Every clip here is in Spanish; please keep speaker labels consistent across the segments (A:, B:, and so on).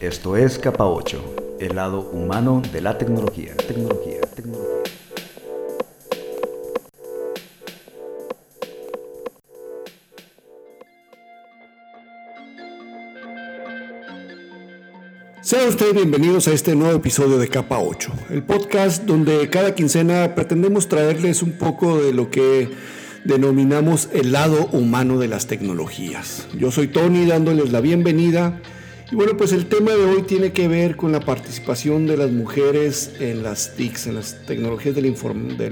A: Esto es Capa 8, el lado humano de la tecnología. Tecnología, tecnología.
B: Sean ustedes bienvenidos a este nuevo episodio de Capa 8, el podcast donde cada quincena pretendemos traerles un poco de lo que denominamos el lado humano de las tecnologías. Yo soy Tony dándoles la bienvenida y bueno, pues el tema de hoy tiene que ver con la participación de las mujeres en las TICs, en las tecnologías de la,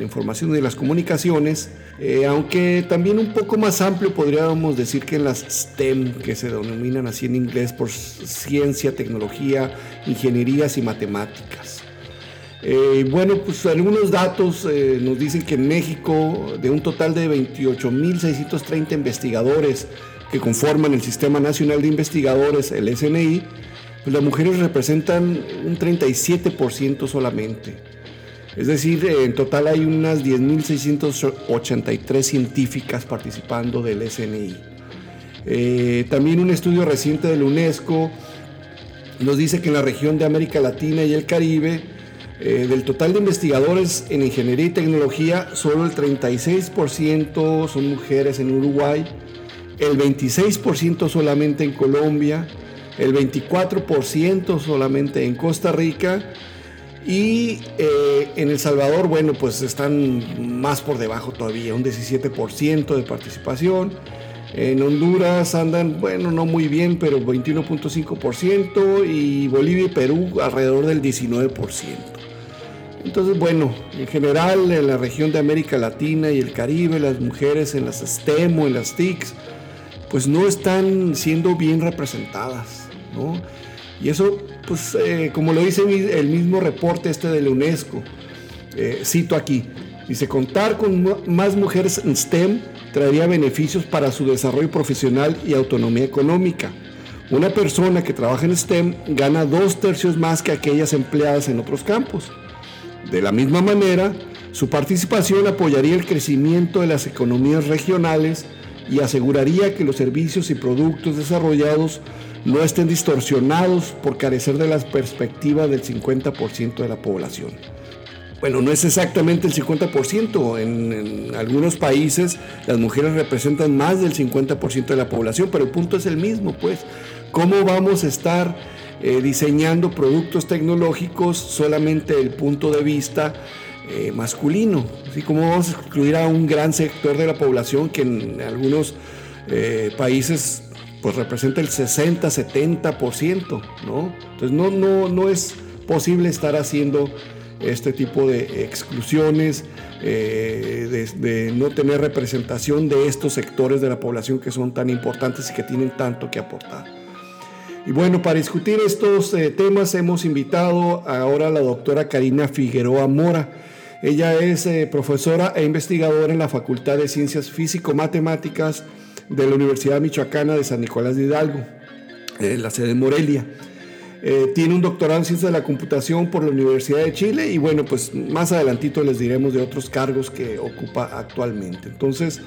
B: información y de las comunicaciones, eh, aunque también un poco más amplio podríamos decir que en las STEM, que se denominan así en inglés por ciencia, tecnología, ingenierías y matemáticas. Eh, bueno, pues algunos datos eh, nos dicen que en México, de un total de 28.630 investigadores, que conforman el Sistema Nacional de Investigadores, el SNI, pues las mujeres representan un 37% solamente. Es decir, en total hay unas 10.683 científicas participando del SNI. Eh, también un estudio reciente de la UNESCO nos dice que en la región de América Latina y el Caribe, eh, del total de investigadores en ingeniería y tecnología, solo el 36% son mujeres en Uruguay, el 26% solamente en Colombia, el 24% solamente en Costa Rica y eh, en El Salvador, bueno, pues están más por debajo todavía, un 17% de participación. En Honduras andan, bueno, no muy bien, pero 21.5% y Bolivia y Perú alrededor del 19%. Entonces, bueno, en general en la región de América Latina y el Caribe, las mujeres en las STEM o en las TICs, pues no están siendo bien representadas, ¿no? Y eso, pues, eh, como lo dice el mismo reporte este de la UNESCO, eh, cito aquí, dice, contar con más mujeres en STEM traería beneficios para su desarrollo profesional y autonomía económica. Una persona que trabaja en STEM gana dos tercios más que aquellas empleadas en otros campos. De la misma manera, su participación apoyaría el crecimiento de las economías regionales y aseguraría que los servicios y productos desarrollados no estén distorsionados por carecer de las perspectivas del 50% de la población. Bueno, no es exactamente el 50%, en, algunos países las mujeres representan más del 50% de la población, pero el punto es el mismo, pues, ¿cómo vamos a estar eh, diseñando productos tecnológicos solamente del punto de vista eh, masculino. Así como vamos a excluir a un gran sector de la población que en algunos eh, países pues representa el 60, 70%, ¿no? Entonces no, no, no es posible estar haciendo este tipo de exclusiones, eh, de, de, no tener representación de estos sectores de la población que son tan importantes y que tienen tanto que aportar. Y bueno, para discutir estos temas hemos invitado ahora a la doctora Karina Figueroa Mora. Ella es eh, profesora e investigadora en la Facultad de Ciencias Físico-Matemáticas de la Universidad Michoacana de San Nicolás de Hidalgo, en la sede de Morelia. Eh, tiene un doctorado en Ciencias de la Computación por la Universidad de Chile y bueno, pues más adelantito les diremos de otros cargos que ocupa actualmente. Entonces,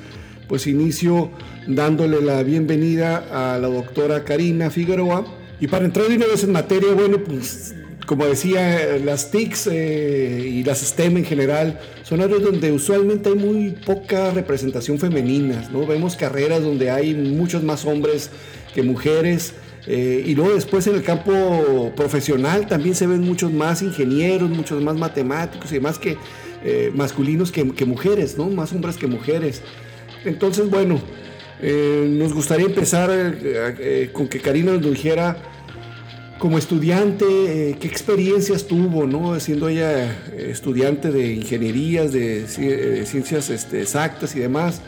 B: pues inicio dándole la bienvenida a la doctora Karina Figueroa. Y para entrar de una vez en materia, bueno, pues como decía, las TICs eh, y las STEM en general son áreas donde usualmente hay muy poca representación femenina, ¿no? Vemos carreras donde hay muchos más hombres que mujeres. Eh, y luego después en el campo profesional también se ven muchos más ingenieros, muchos más matemáticos y demás que eh, masculinos que, que, mujeres, ¿no? Más hombres que mujeres. Entonces, bueno, nos gustaría empezar con que Karina nos dijera como estudiante, eh, ¿qué experiencias tuvo, no? Siendo ella eh, estudiante de ingenierías, de, eh, ciencias este, exactas y demás,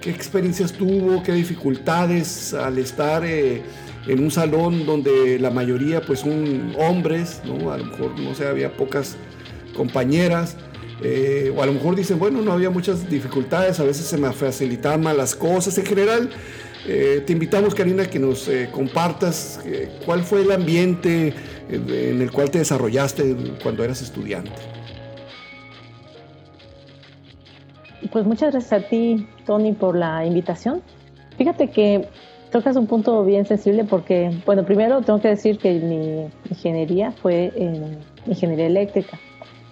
B: ¿qué experiencias tuvo, qué dificultades al estar en un salón donde la mayoría pues son hombres, ¿no? A lo mejor, no sé, había pocas compañeras, o a lo mejor dicen, bueno, no había muchas dificultades, a veces se me facilitaban las cosas, en general, eh, te invitamos, Karina, que nos eh, compartas eh, cuál fue el ambiente en el cual te desarrollaste cuando eras estudiante.
C: Pues muchas gracias a ti, Tony, por la invitación. Fíjate que tocas un punto bien sensible porque, bueno, primero tengo que decir que mi ingeniería fue en ingeniería eléctrica.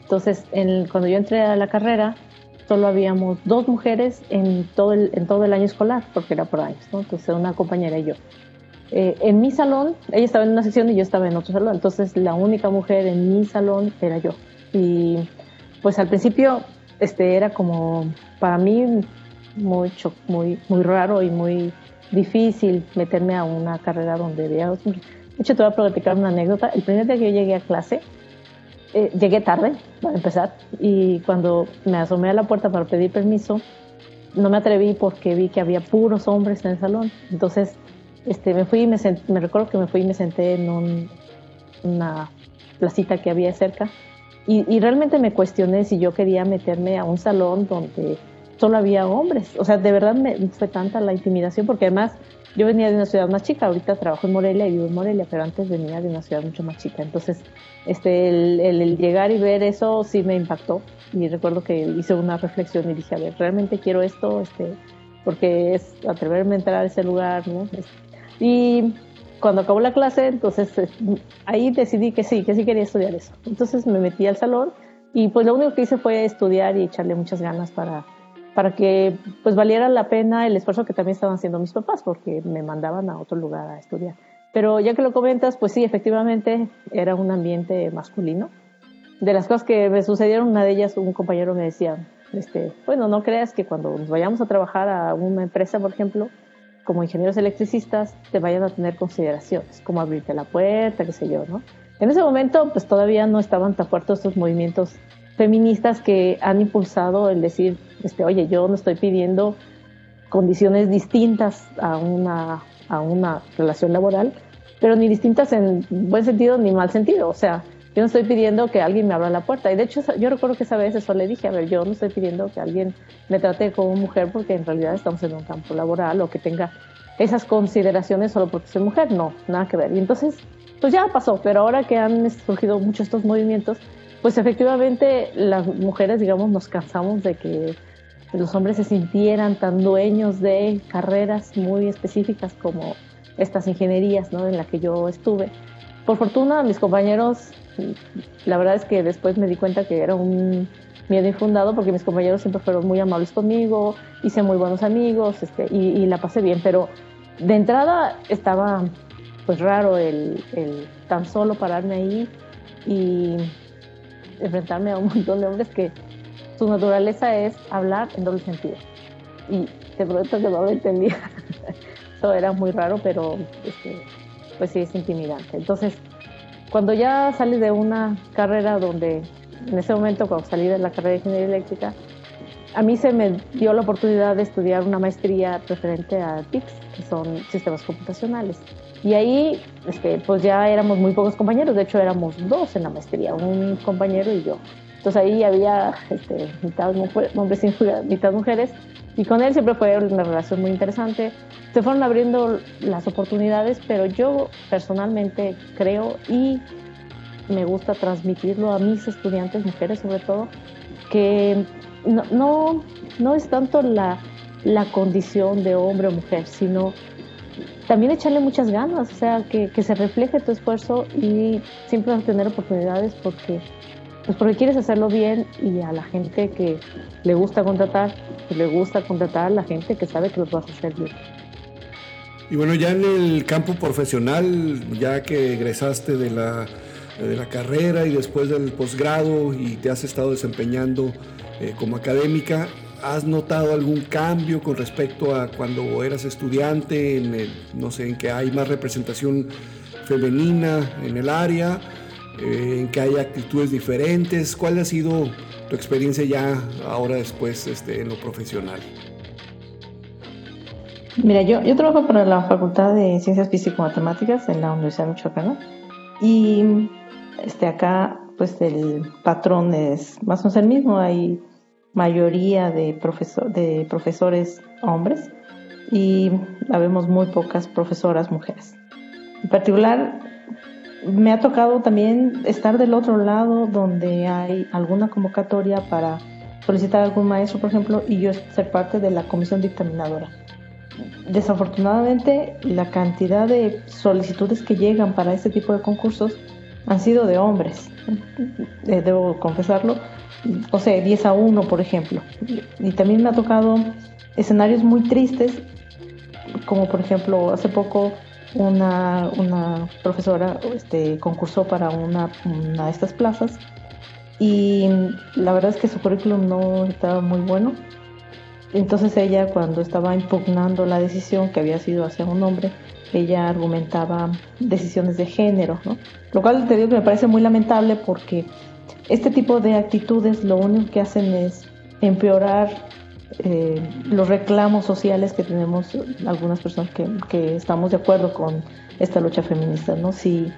C: Entonces, cuando yo entré a la carrera, solo habíamos dos mujeres en todo el, en todo el año escolar, porque era por años, ¿no? Entonces, una compañera y yo. Eh, en mi salón, ella estaba en una sección y yo estaba en otro salón, entonces la única mujer en mi salón era yo. Y pues al principio este, era como para mí mucho, muy, muy raro y muy difícil meterme a una carrera donde había... De hecho, te voy a platicar una anécdota. El primer día que yo llegué a clase, eh, llegué tarde, para empezar, y cuando me asomé a la puerta para pedir permiso, no me atreví porque vi que había puros hombres en el salón. Entonces, este, me fui y me, me recuerdo que me fui y me senté en una placita que había cerca y, y, realmente me cuestioné si yo quería meterme a un salón donde solo había hombres. O sea, de verdad me fue tanta la intimidación porque además yo venía de una ciudad más chica, ahorita trabajo en Morelia y vivo en Morelia, pero antes venía de una ciudad mucho más chica. Entonces, este, el, el, llegar y ver eso sí me impactó. Y recuerdo que hice una reflexión y dije, a ver, ¿realmente quiero esto? Este, porque es atreverme a entrar a ese lugar, ¿no? Y cuando acabó la clase, entonces ahí decidí que sí, que sí quería estudiar eso. Entonces me metí al salón y pues lo único que hice fue estudiar y echarle muchas ganas para para que pues valiera la pena el esfuerzo que también estaban haciendo mis papás, porque me mandaban a otro lugar a estudiar. Pero ya que lo comentas, pues sí, efectivamente era un ambiente masculino. De las cosas que me sucedieron, una de ellas, un compañero me decía, este, bueno, no creas que cuando nos vayamos a trabajar a una empresa, por ejemplo, como ingenieros electricistas, te vayan a tener consideraciones, como abrirte la puerta, qué sé yo, ¿no? En ese momento, pues todavía no estaban tan fuertes estos movimientos feministas que han impulsado el decir, este, oye, yo no estoy pidiendo condiciones distintas a una, a una relación laboral, pero ni distintas en buen sentido ni mal sentido. O sea, yo no estoy pidiendo que alguien me abra la puerta. Y de hecho, yo recuerdo que esa vez eso le dije, a ver, yo no estoy pidiendo que alguien me trate como mujer porque en realidad estamos en un campo laboral o que tenga esas consideraciones solo porque soy mujer. No, nada que ver. Y entonces, pues ya pasó, pero ahora que han surgido muchos estos movimientos, pues efectivamente las mujeres, digamos, nos cansamos de que los hombres se sintieran tan dueños de carreras muy específicas como estas ingenierías, ¿no? En la que yo estuve. Por fortuna, mis compañeros, la verdad es que después me di cuenta que era un miedo infundado porque mis compañeros siempre fueron muy amables conmigo, hice muy buenos amigos este, y, la pasé bien, pero de entrada estaba pues raro el, el tan solo pararme ahí y enfrentarme a un montón de hombres que su naturaleza es hablar en doble sentido. Y de pronto que no lo entendía. Eso era muy raro, pero este, pues sí es intimidante. Entonces, cuando ya salí de una carrera donde, en ese momento cuando salí de la carrera de ingeniería eléctrica, a mí se me dio la oportunidad de estudiar una maestría referente a TICS, que son sistemas computacionales. Y ahí, este, pues ya éramos muy pocos compañeros, de hecho éramos dos en la maestría, un compañero y yo. Entonces ahí había este, mitad hombres y mitad mujeres, y con él siempre fue una relación muy interesante. Se fueron abriendo las oportunidades, pero yo personalmente creo y me gusta transmitirlo a mis estudiantes, mujeres sobre todo, que no, no, no es tanto la, la condición de hombre o mujer, sino también echarle muchas ganas, o sea, que, que se refleje tu esfuerzo y siempre vas a tener oportunidades porque, pues porque quieres hacerlo bien y a la gente que le gusta contratar, le gusta contratar a la gente que sabe que lo vas a hacer bien.
B: Y bueno, ya en el campo profesional, ya que egresaste de la, de la carrera y después del posgrado y te has estado desempeñando eh, como académica, ¿Has notado algún cambio con respecto a cuando eras estudiante, en no sé, en que hay más representación femenina en el área, eh, en que hay actitudes diferentes? ¿Cuál ha sido tu experiencia ya ahora después este, en lo profesional?
C: Mira, yo, yo trabajo para la Facultad de Ciencias Físico-Matemáticas en la Universidad de Michoacán y este, acá pues el patrón es más o menos el mismo, hay mayoría de, profesor, de profesores hombres y habemos muy pocas profesoras mujeres. En particular, me ha tocado también estar del otro lado donde hay alguna convocatoria para solicitar algún maestro, por ejemplo, y yo ser parte de la comisión dictaminadora. desafortunadamente la cantidad de solicitudes que llegan para este tipo de concursos han sido de hombres, eh, debo confesarlo, o sea, 10 a 1, por ejemplo. Y también me ha tocado escenarios muy tristes, como por ejemplo, hace poco una, una profesora este, concursó para una, una de estas plazas y la verdad es que su currículum no estaba muy bueno. Entonces ella cuando estaba impugnando la decisión que había sido hacia un hombre, ella argumentaba decisiones de género. Lo cual te digo que me parece muy lamentable porque este tipo de actitudes lo único que hacen es empeorar eh, los reclamos sociales que tenemos algunas personas que, que, estamos de acuerdo con esta lucha feminista, ¿no? Si,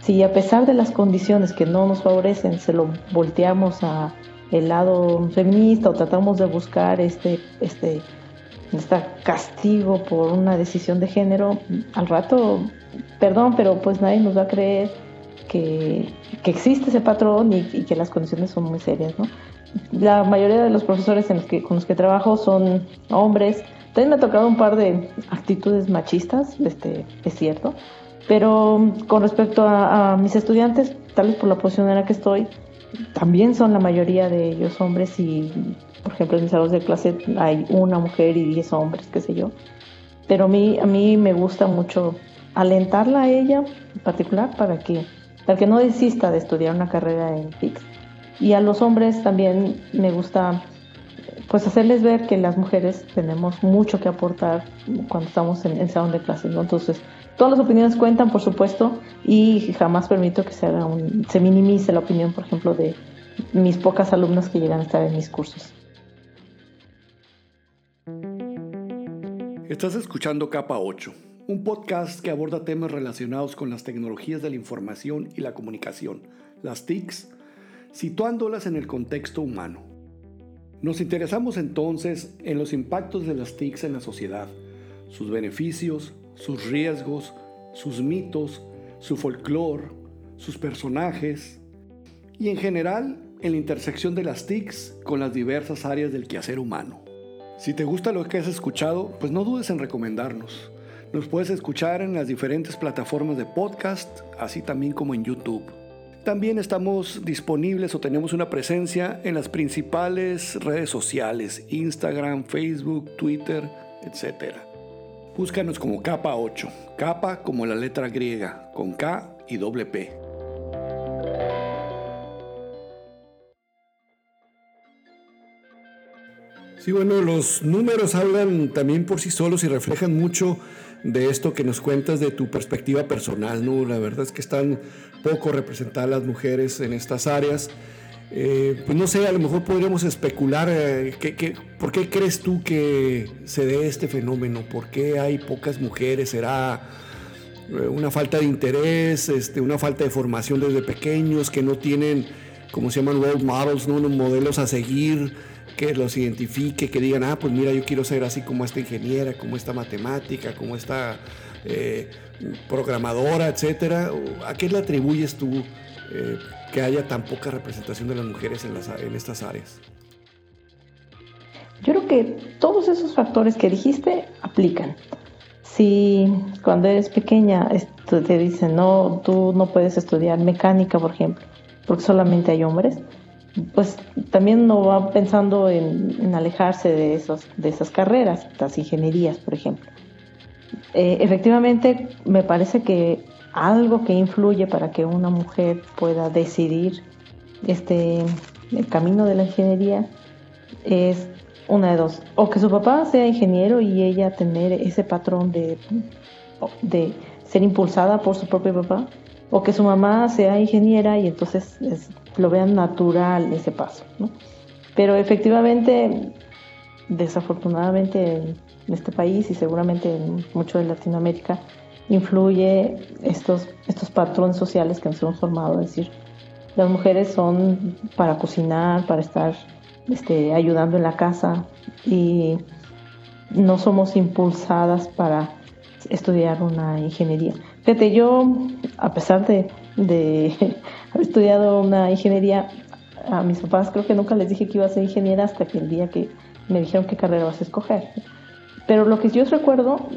C: si a pesar de las condiciones que no nos favorecen se lo volteamos a el lado feminista o tratamos de buscar este, este, este castigo por una decisión de género, al rato, perdón, pero pues nadie nos va a creer que, que existe ese patrón y, y, que las condiciones son muy serias, ¿no? La mayoría de los profesores en los que, con los que trabajo son hombres. También me ha tocado un par de actitudes machistas, este, es cierto, pero con respecto a, a mis estudiantes, tal vez por la posición en la que estoy, también son la mayoría de ellos hombres y, por ejemplo, en mis salones de clase hay una mujer y diez hombres, qué sé yo. Pero a mí, me gusta mucho alentarla a ella en particular para que, para que no desista de estudiar una carrera en TICS. Y a los hombres también me gusta pues hacerles ver que las mujeres tenemos mucho que aportar cuando estamos en el salón de clases. Entonces, Todas las opiniones cuentan, por supuesto, y jamás permito que se, haga un, se minimice la opinión, por ejemplo, de mis pocas alumnas que llegan a estar en mis cursos.
B: Estás escuchando Capa 8, un podcast que aborda temas relacionados con las tecnologías de la información y la comunicación, las TICs, situándolas en el contexto humano. Nos interesamos entonces en los impactos de las TICs en la sociedad, sus beneficios, sus riesgos, sus mitos, su folclore, sus personajes y en general en la intersección de las TICs con las diversas áreas del quehacer humano. Si te gusta lo que has escuchado, pues no dudes en recomendarnos. Nos puedes escuchar en las diferentes plataformas de podcast, así también como en YouTube. También estamos disponibles o tenemos una presencia en las principales redes sociales, Instagram, Facebook, Twitter, etc. Búscanos como capa 8, capa como la letra griega, con K y doble P. Sí, bueno, los números hablan también por sí solos y reflejan mucho de esto que nos cuentas de tu perspectiva personal, ¿no? La verdad es que están poco representadas las mujeres en estas áreas. Eh, pues no sé, a lo mejor podríamos especular, eh, por qué crees tú que se dé este fenómeno? ¿Por qué hay pocas mujeres? ¿Será eh, una falta de interés, este, una falta de formación desde pequeños, que no tienen, como se llaman, role models, ¿no? unos modelos a seguir? Que los identifique, que digan, ah, pues mira, yo quiero ser así como esta ingeniera, como esta matemática, como esta programadora, etcétera. ¿A qué le atribuyes tú que haya tan poca representación de las mujeres en, las, en estas áreas?
C: Yo creo que todos esos factores que dijiste aplican. Si cuando eres pequeña te dicen, no, tú no puedes estudiar mecánica, por ejemplo, porque solamente hay hombres, pues también uno va pensando en, alejarse de, esos, de esas carreras, las ingenierías, por ejemplo. Eh, efectivamente, me parece que algo que influye para que una mujer pueda decidir este el camino de la ingeniería es una de dos o que su papá sea ingeniero y ella tener ese patrón de ser impulsada por su propio papá o que su mamá sea ingeniera y entonces lo vean natural ese paso pero efectivamente desafortunadamente en este país y seguramente en mucho de Latinoamérica influye estos, estos patrones sociales que nos hemos formado, es decir, las mujeres son para cocinar, para estar este, ayudando en la casa y no somos impulsadas para estudiar una ingeniería. Fíjate, yo, a pesar de, de haber estudiado una ingeniería, a mis papás creo que nunca les dije que iba a ser ingeniera hasta que el día que me dijeron qué carrera vas a escoger. Pero lo que yo recuerdo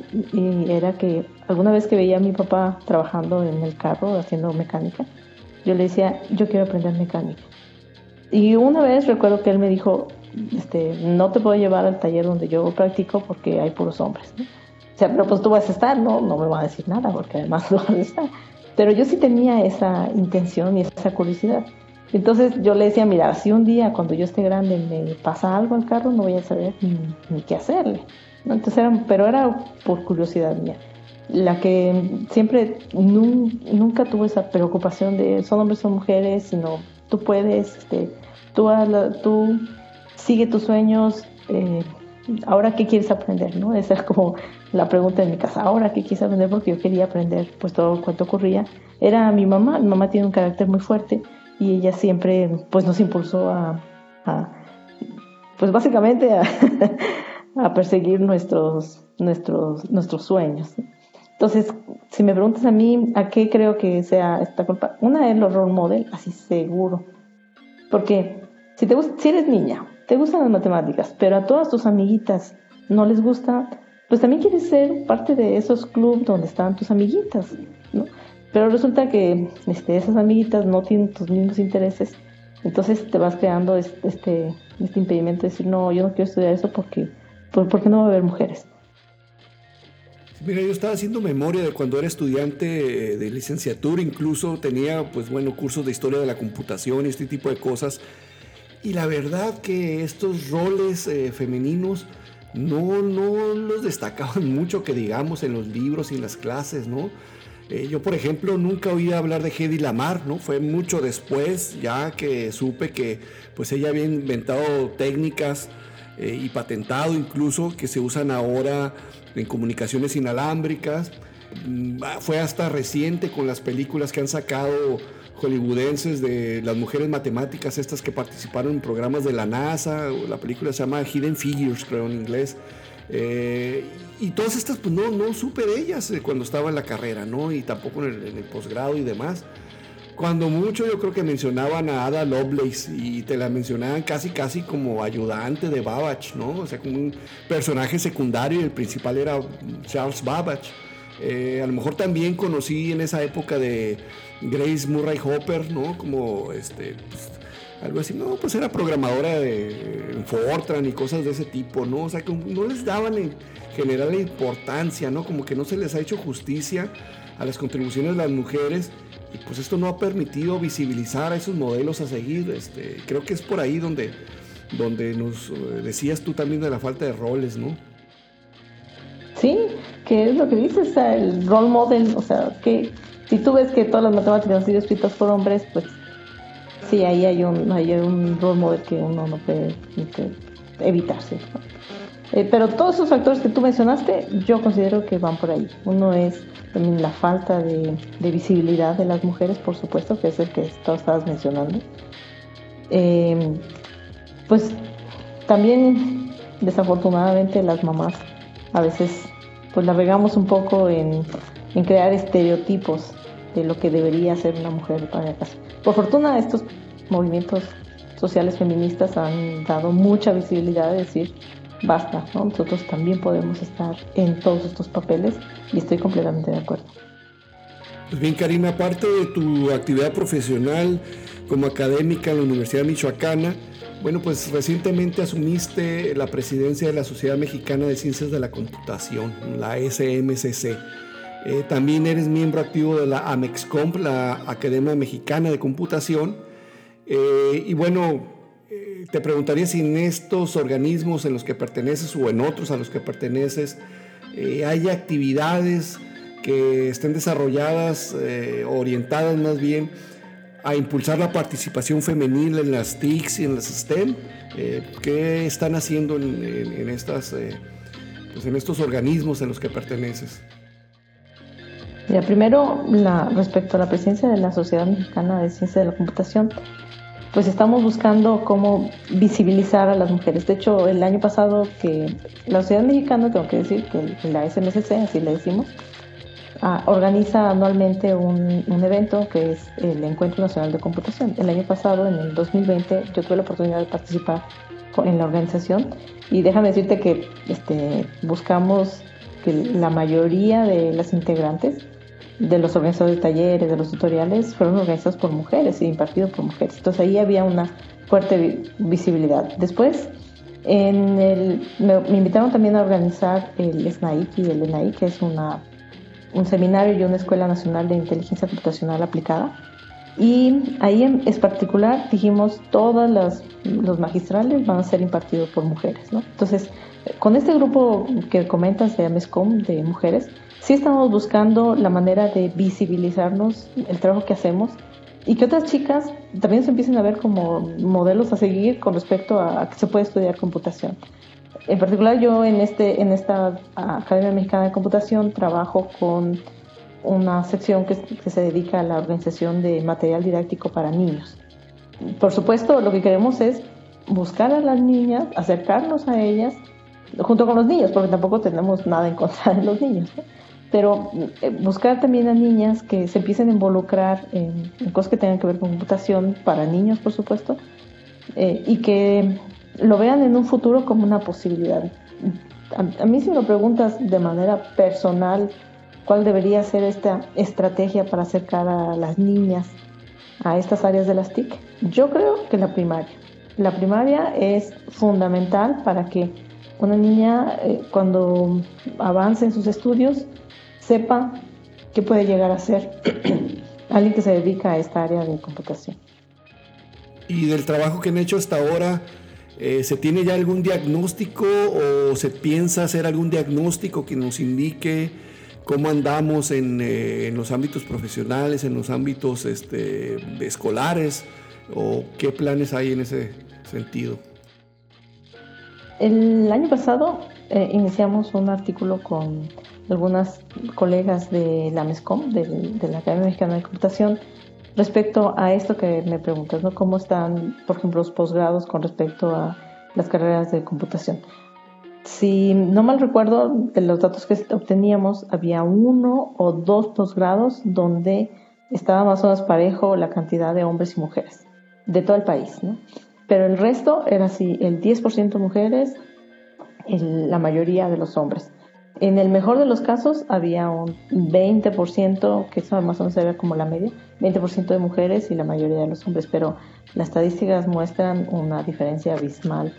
C: era que alguna vez que veía a mi papá trabajando en el carro haciendo mecánica, yo le decía, yo quiero aprender mecánica. Y una vez recuerdo que él me dijo, este, no te puedo llevar al taller donde yo practico porque hay puros hombres. Sea, pero pues tú vas a estar, no, no me va a decir nada porque además no vas a estar. Pero yo sí tenía esa intención y esa curiosidad. Entonces yo le decía, mira, si un día cuando yo esté grande me pasa algo al carro, no voy a saber ni, qué hacerle. Entonces era, pero era por curiosidad mía. La que siempre nunca tuvo esa preocupación de son hombres o mujeres, sino tú puedes, este, tú, tú sigue tus sueños, eh, ahora qué quieres aprender, ¿no? Esa es como la pregunta de mi casa, ahora qué quieres aprender porque yo quería aprender pues todo cuanto ocurría. Era mi mamá, mi mamá tiene un carácter muy fuerte y ella siempre pues nos impulsó a, pues básicamente a, perseguir nuestros, nuestros, nuestros sueños. Entonces, si me preguntas a mí a qué creo que sea esta culpa, una es los role model, así seguro. Porque si, te, si eres niña, te gustan las matemáticas, pero a todas tus amiguitas no les gusta, pues también quieres ser parte de esos clubes donde están tus amiguitas, ¿no? Pero resulta que este, esas amiguitas no tienen tus mismos intereses, entonces te vas creando este, este, impedimento de decir, no, yo no quiero estudiar eso porque, porque no va a haber mujeres.
B: Mira, yo estaba haciendo memoria de cuando era estudiante de licenciatura, incluso tenía, pues bueno, cursos de historia de la computación y este tipo de cosas. Y la verdad que estos roles eh, femeninos no, no los destacaban mucho, que digamos, en los libros y en las clases, ¿no? Eh, yo, por ejemplo, nunca oí hablar de Hedy Lamar, ¿no? Fue mucho después ya que supe que pues ella había inventado técnicas eh, y patentado incluso que se usan ahora en comunicaciones inalámbricas. Mm, ah, fue hasta reciente con las películas que han sacado hollywoodenses de las mujeres matemáticas, estas que participaron en programas de la NASA. La película se llama Hidden Figures, creo en inglés. Eh, y todas estas, pues no, no supe de ellas eh, cuando estaba en la carrera, ¿no? Y tampoco en el, posgrado y demás. Cuando mucho yo creo que mencionaban a Ada Lovelace y te la mencionaban casi casi como ayudante de Babbage, ¿no? O sea, como un personaje secundario y el principal era Charles Babbage. Eh, a lo mejor también conocí en esa época de Grace Murray Hopper, ¿no? Como este, pues, algo así, no, pues era programadora de Fortran y cosas de ese tipo, ¿no? O sea, que no les daban en general importancia, ¿no? Como que no se les ha hecho justicia a las contribuciones de las mujeres y pues esto no ha permitido visibilizar a esos modelos a seguir. Este, creo que es por ahí donde, donde nos eh, decías tú también de la falta de roles, ¿no?
C: Sí, que es lo que dices, el role model, o sea, que si tú ves que todas las matemáticas han sido escritas por hombres, pues sí, ahí hay un, hay un role model que uno no puede, evitarse. Eh, pero todos esos factores que tú mencionaste, yo considero que van por ahí. Uno es también la falta de, visibilidad de las mujeres, por supuesto, que es el que tú estabas mencionando. Eh, pues también, desafortunadamente, las mamás a veces pues la regamos un poco en, en crear estereotipos de lo que debería ser una mujer para casa. Por fortuna, estos movimientos sociales feministas han dado mucha visibilidad de decir, basta, nosotros también podemos estar en todos estos papeles y estoy completamente de acuerdo.
B: Pues bien, Karina, aparte de tu actividad profesional como académica en la Universidad Michoacana, bueno, pues recientemente asumiste la presidencia de la Sociedad Mexicana de Ciencias de la Computación, la SMCC. Eh, también eres miembro activo de la AMEXCOMP, la Academia Mexicana de Computación. Eh, y bueno, eh, te preguntaría si en estos organismos en los que perteneces o en otros a los que perteneces hay actividades que estén desarrolladas, orientadas más bien a impulsar la participación femenil en las TICs y en las STEM. ¿Qué están haciendo en, estas, pues en estos organismos en los que perteneces?
C: Mira, primero, la, respecto a la presencia de la Sociedad Mexicana de Ciencia de la Computación, pues estamos buscando cómo visibilizar a las mujeres. De hecho, el año pasado que la Sociedad Mexicana, tengo que decir que la SMCC, así le decimos, ah, organiza anualmente un, un, evento que es el Encuentro Nacional de Computación. El año pasado, en el 2020, yo tuve la oportunidad de participar en la organización y déjame decirte que este, buscamos que la mayoría de las integrantes de los organizadores de talleres, de los tutoriales, fueron organizados por mujeres y impartidos por mujeres. Entonces ahí había una fuerte visibilidad. Después, en el, me, invitaron también a organizar el SNAIC y el ENAI, que es una, un seminario y una escuela nacional de inteligencia computacional aplicada. Y ahí en es particular dijimos todos los magistrales van a ser impartidos por mujeres. ¿no? Entonces, con este grupo que comentas de AMESCOM de mujeres, sí estamos buscando la manera de visibilizarnos el trabajo que hacemos y que otras chicas también se empiecen a ver como modelos a seguir con respecto a, que se puede estudiar computación. En particular yo en, este, en esta Academia Mexicana de Computación trabajo con una sección que, que se dedica a la organización de material didáctico para niños. Por supuesto, lo que queremos es buscar a las niñas, acercarnos a ellas junto con los niños, porque tampoco tenemos nada en contra de los niños pero eh, buscar también a niñas que se empiecen a involucrar en, cosas que tengan que ver con computación para niños, por supuesto, eh, y que lo vean en un futuro como una posibilidad. A, mí si me preguntas de manera personal cuál debería ser esta estrategia para acercar a las niñas a estas áreas de las TIC, yo creo que la primaria. La primaria es fundamental para que una niña eh, cuando avance en sus estudios sepa qué puede llegar a ser alguien que se dedica a esta área de computación.
B: Y del trabajo que han hecho hasta ahora, eh, ¿se tiene ya algún diagnóstico o se piensa hacer algún diagnóstico que nos indique cómo andamos en, eh, los ámbitos profesionales, en los ámbitos este, escolares o qué planes hay en ese sentido?
C: El año pasado eh, iniciamos un artículo con algunas colegas de la MESCOM, de, la Academia Mexicana de Computación, respecto a esto que me preguntas, ¿no? ¿Cómo están, por ejemplo, los posgrados con respecto a las carreras de computación? Si no mal recuerdo, de los datos que obteníamos, había uno o dos posgrados donde estaba más o menos parejo la cantidad de hombres y mujeres de todo el país, ¿no? Pero el resto era así, el 10% mujeres, la mayoría de los hombres. En el mejor de los casos había un 20%, que eso más o menos se como la media, 20% de mujeres y la mayoría de los hombres, pero las estadísticas muestran una diferencia abismal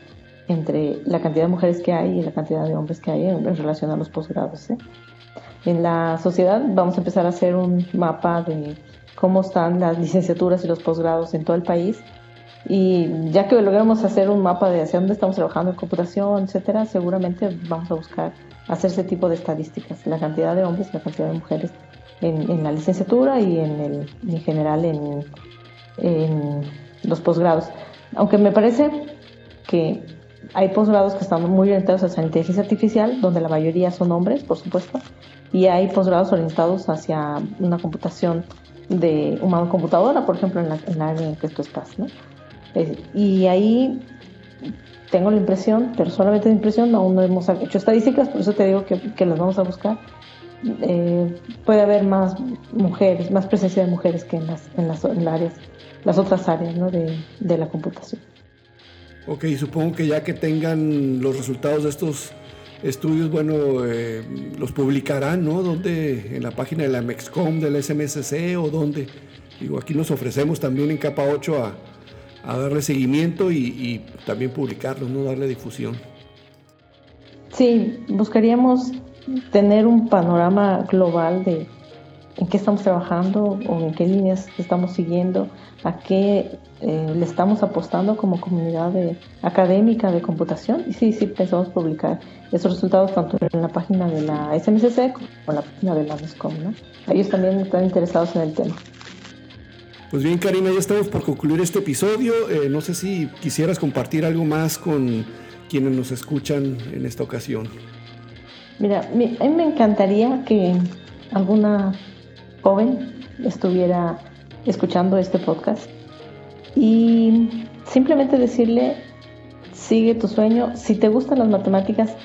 C: entre la cantidad de mujeres que hay y la cantidad de hombres que hay en, relación a los posgrados. ¿eh? En la sociedad vamos a empezar a hacer un mapa de cómo están las licenciaturas y los posgrados en todo el país y ya que logremos hacer un mapa de hacia dónde estamos trabajando en computación, etcétera, seguramente vamos a buscar hacer ese tipo de estadísticas, la cantidad de hombres y la cantidad de mujeres en, la licenciatura y en, el, en general en, los posgrados. Aunque me parece que hay posgrados que están muy orientados hacia la inteligencia artificial, donde la mayoría son hombres, por supuesto, y hay posgrados orientados hacia una computación de humano-computadora, por ejemplo, en la, en área en que tú estás. ¿no? Y ahí tengo la impresión, pero solamente la impresión, aún no hemos hecho estadísticas, por eso te digo que, que las vamos a buscar. Eh, puede haber más mujeres, más presencia de mujeres que en las, en las, áreas, las otras áreas ¿no? de, de, la computación.
B: Ok, supongo que ya que tengan los resultados de estos estudios, bueno, eh, los publicarán, ¿no? ¿Dónde? En la página de la Mexcom, del SMSC o dónde. Digo, aquí nos ofrecemos también en capa 8 a, a darle seguimiento y, también publicarlo, no darle difusión.
C: Sí, buscaríamos tener un panorama global de en qué estamos trabajando o en qué líneas estamos siguiendo, a qué eh, le estamos apostando como comunidad académica de computación. Y sí, sí, pensamos publicar esos resultados tanto en la página de la SMCC como en la página de la MESCOM. ¿no? Ellos también están interesados en el tema.
B: Pues bien, Karina, ya estamos por concluir este episodio. Eh, no sé si quisieras compartir algo más con quienes nos escuchan en esta ocasión.
C: Mira, a mí me encantaría que alguna joven estuviera escuchando este podcast y simplemente decirle, sigue tu sueño, si te gustan las matemáticas,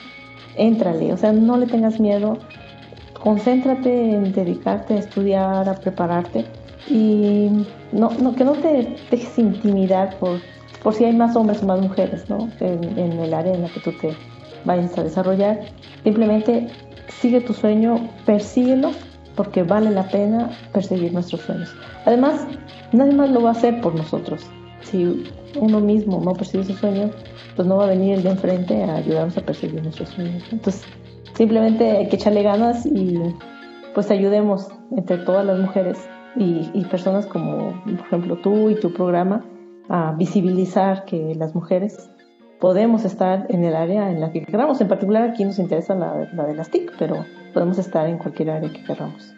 C: éntrale, o sea, no le tengas miedo, concéntrate en dedicarte a estudiar, a prepararte y no, no, que no te dejes intimidar por, por si hay más hombres o más mujeres ¿no? en, en el área en la que tú te vayas a desarrollar. Simplemente sigue tu sueño, persíguelo porque vale la pena perseguir nuestros sueños. Además, nadie más lo va a hacer por nosotros. Si uno mismo no persigue sus sueños, pues no va a venir el de enfrente a ayudarnos a perseguir nuestros sueños. Entonces, simplemente hay que echarle ganas y pues ayudemos entre todas las mujeres y, y personas como, por ejemplo, tú y tu programa a visibilizar que las mujeres podemos estar en el área en la que queramos. En particular aquí nos interesa la, la de las TIC, pero podemos estar en cualquier área que queramos.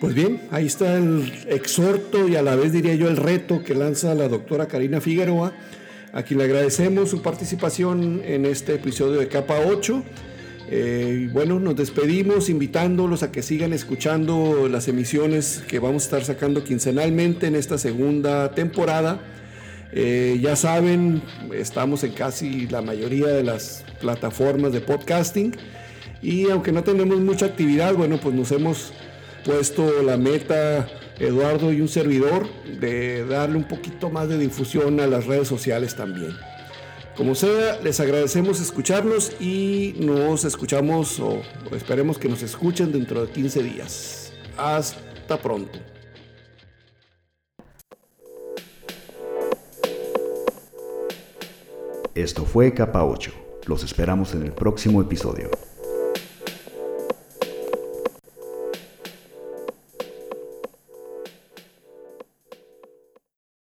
B: Pues bien, ahí está el exhorto y a la vez diría yo el reto que lanza la doctora Karina Figueroa, a quien le agradecemos su participación en este episodio de Capa 8. Eh, bueno, nos despedimos invitándolos a que sigan escuchando las emisiones que vamos a estar sacando quincenalmente en esta segunda temporada. Eh, ya saben, estamos en casi la mayoría de las plataformas de podcasting y aunque no tenemos mucha actividad, bueno, pues nos hemos puesto la meta, Eduardo y un servidor, de darle un poquito más de difusión a las redes sociales también. Como sea, les agradecemos escucharnos y nos escuchamos o esperemos que nos escuchen dentro de 15 días. Hasta pronto.
A: Esto fue Capa 8. Los esperamos en el próximo episodio.